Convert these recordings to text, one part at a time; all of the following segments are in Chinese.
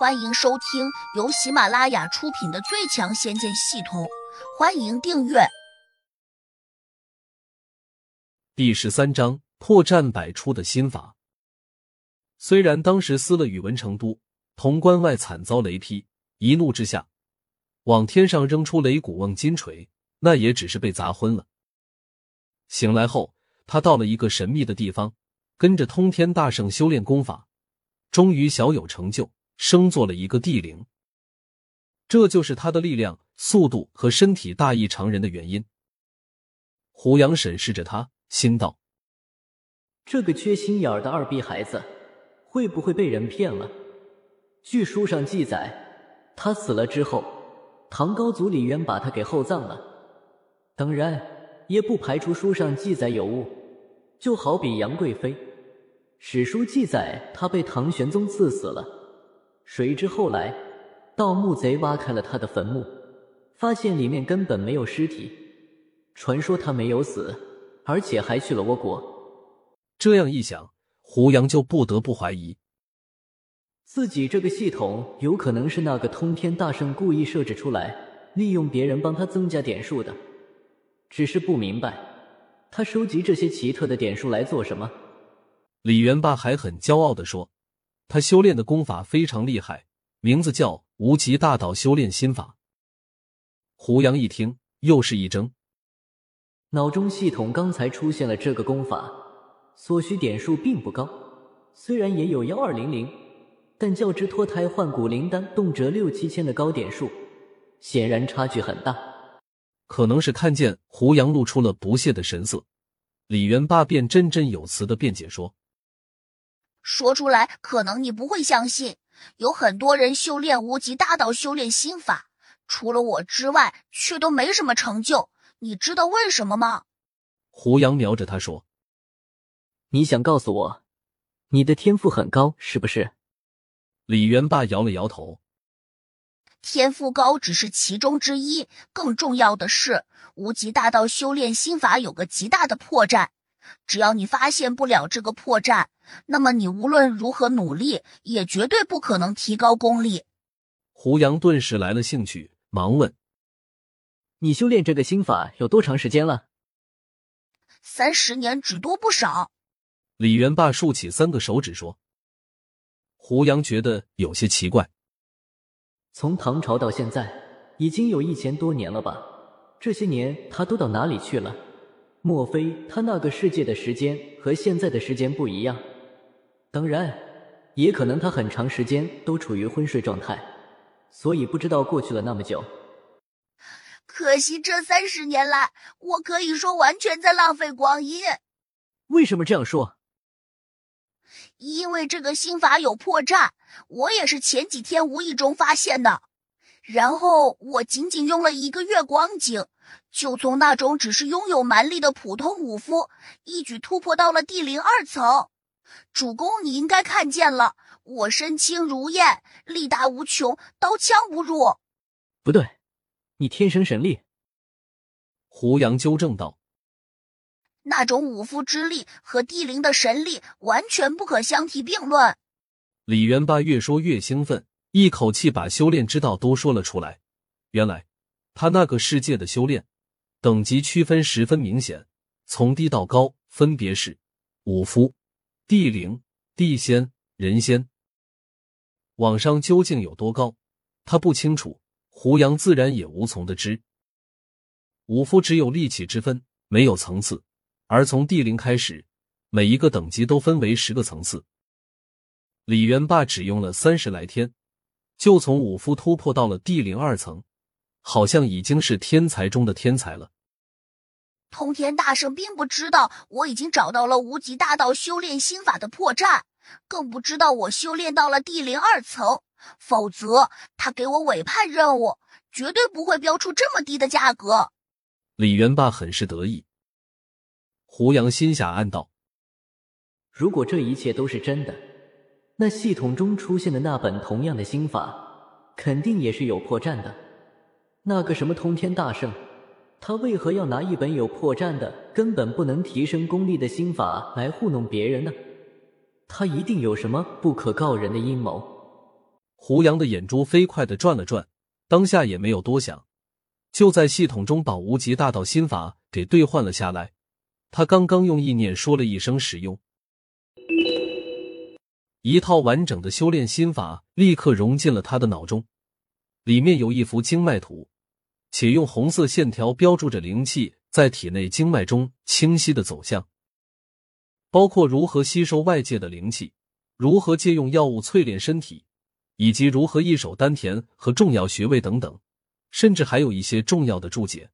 欢迎收听由喜马拉雅出品的《最强仙剑系统》，欢迎订阅。第十三章破绽百出的心法。虽然当时撕了宇文成都，潼关外惨遭雷劈，一怒之下往天上扔出雷鼓瓮金锤，那也只是被砸昏了。醒来后，他到了一个神秘的地方，跟着通天大圣修炼功法，终于小有成就。升做了一个地灵，这就是他的力量、速度和身体大异常人的原因。胡杨审视着他，心道：“这个缺心眼儿的二逼孩子，会不会被人骗了？据书上记载，他死了之后，唐高祖李渊把他给厚葬了。当然，也不排除书上记载有误。就好比杨贵妃，史书记载她被唐玄宗赐死了。”谁知后来，盗墓贼挖开了他的坟墓，发现里面根本没有尸体。传说他没有死，而且还去了倭国。这样一想，胡杨就不得不怀疑，自己这个系统有可能是那个通天大圣故意设置出来，利用别人帮他增加点数的。只是不明白，他收集这些奇特的点数来做什么？李元霸还很骄傲的说。他修炼的功法非常厉害，名字叫无极大道修炼心法。胡杨一听，又是一怔，脑中系统刚才出现了这个功法，所需点数并不高，虽然也有幺二零零，但较之脱胎换骨灵丹动辄六七千的高点数，显然差距很大。可能是看见胡杨露出了不屑的神色，李元霸便振振有词的辩解说。说出来可能你不会相信，有很多人修炼无极大道修炼心法，除了我之外，却都没什么成就。你知道为什么吗？胡杨瞄着他说：“你想告诉我，你的天赋很高，是不是？”李元霸摇了摇头：“天赋高只是其中之一，更重要的是，无极大道修炼心法有个极大的破绽。”只要你发现不了这个破绽，那么你无论如何努力，也绝对不可能提高功力。胡杨顿时来了兴趣，忙问：“你修炼这个心法有多长时间了？”三十年，只多不少。李元霸竖起三个手指说。胡杨觉得有些奇怪，从唐朝到现在，已经有一千多年了吧？这些年他都到哪里去了？莫非他那个世界的时间和现在的时间不一样？当然，也可能他很长时间都处于昏睡状态，所以不知道过去了那么久。可惜这三十年来，我可以说完全在浪费光阴。为什么这样说？因为这个心法有破绽，我也是前几天无意中发现的。然后我仅仅用了一个月光景。就从那种只是拥有蛮力的普通武夫，一举突破到了地灵二层。主公，你应该看见了，我身轻如燕，力大无穷，刀枪不入。不对，你天生神力。胡杨纠正道：“那种武夫之力和地灵的神力完全不可相提并论。”李元霸越说越兴奋，一口气把修炼之道都说了出来。原来。他那个世界的修炼等级区分十分明显，从低到高分别是武夫、地灵、地仙、人仙。往上究竟有多高，他不清楚，胡杨自然也无从得知。武夫只有力气之分，没有层次；而从地灵开始，每一个等级都分为十个层次。李元霸只用了三十来天，就从武夫突破到了地灵二层。好像已经是天才中的天才了。通天大圣并不知道我已经找到了无极大道修炼心法的破绽，更不知道我修炼到了地灵二层。否则，他给我委派任务，绝对不会标出这么低的价格。李元霸很是得意。胡杨心下暗道：如果这一切都是真的，那系统中出现的那本同样的心法，肯定也是有破绽的。那个什么通天大圣，他为何要拿一本有破绽的、根本不能提升功力的心法来糊弄别人呢？他一定有什么不可告人的阴谋。胡杨的眼珠飞快的转了转，当下也没有多想，就在系统中把无极大道心法给兑换了下来。他刚刚用意念说了一声“使用”，一套完整的修炼心法立刻融进了他的脑中。里面有一幅经脉图，且用红色线条标注着灵气在体内经脉中清晰的走向，包括如何吸收外界的灵气，如何借用药物淬炼身体，以及如何一手丹田和重要穴位等等，甚至还有一些重要的注解。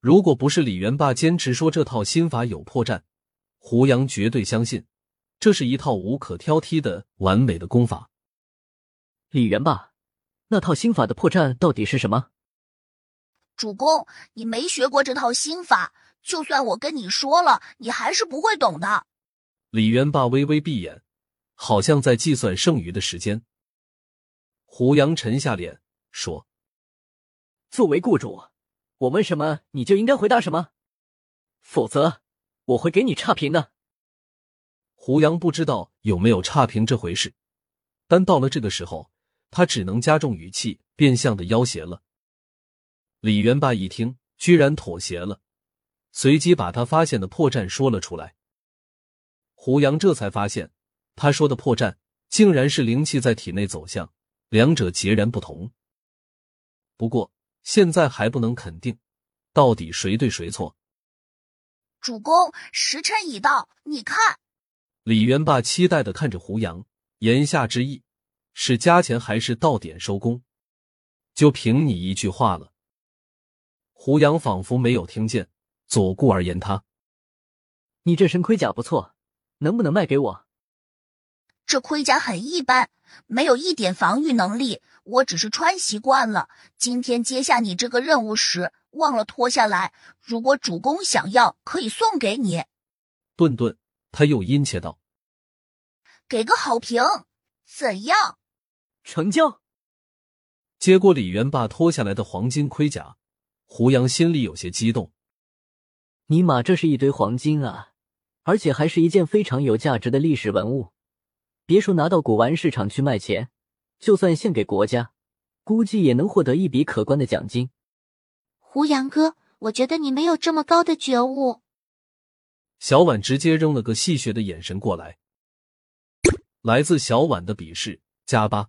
如果不是李元霸坚持说这套心法有破绽，胡杨绝对相信这是一套无可挑剔的完美的功法。李元霸，那套心法的破绽到底是什么？主公，你没学过这套心法，就算我跟你说了，你还是不会懂的。李元霸微微闭眼，好像在计算剩余的时间。胡杨沉下脸说：“作为雇主。”我问什么，你就应该回答什么，否则我会给你差评的。胡杨不知道有没有差评这回事，但到了这个时候，他只能加重语气，变相的要挟了。李元霸一听，居然妥协了，随即把他发现的破绽说了出来。胡杨这才发现，他说的破绽竟然是灵气在体内走向，两者截然不同。不过。现在还不能肯定，到底谁对谁错。主公，时辰已到，你看。李元霸期待的看着胡杨，言下之意是加钱还是到点收工？就凭你一句话了。胡杨仿佛没有听见，左顾而言他：“你这身盔甲不错，能不能卖给我？”这盔甲很一般，没有一点防御能力。我只是穿习惯了。今天接下你这个任务时忘了脱下来。如果主公想要，可以送给你。顿顿，他又殷切道：“给个好评，怎样？”成交。接过李元霸脱下来的黄金盔甲，胡杨心里有些激动。尼玛，这是一堆黄金啊！而且还是一件非常有价值的历史文物。别说拿到古玩市场去卖钱。就算献给国家，估计也能获得一笔可观的奖金。胡杨哥，我觉得你没有这么高的觉悟。小婉直接扔了个戏谑的眼神过来，来自小婉的鄙视加八。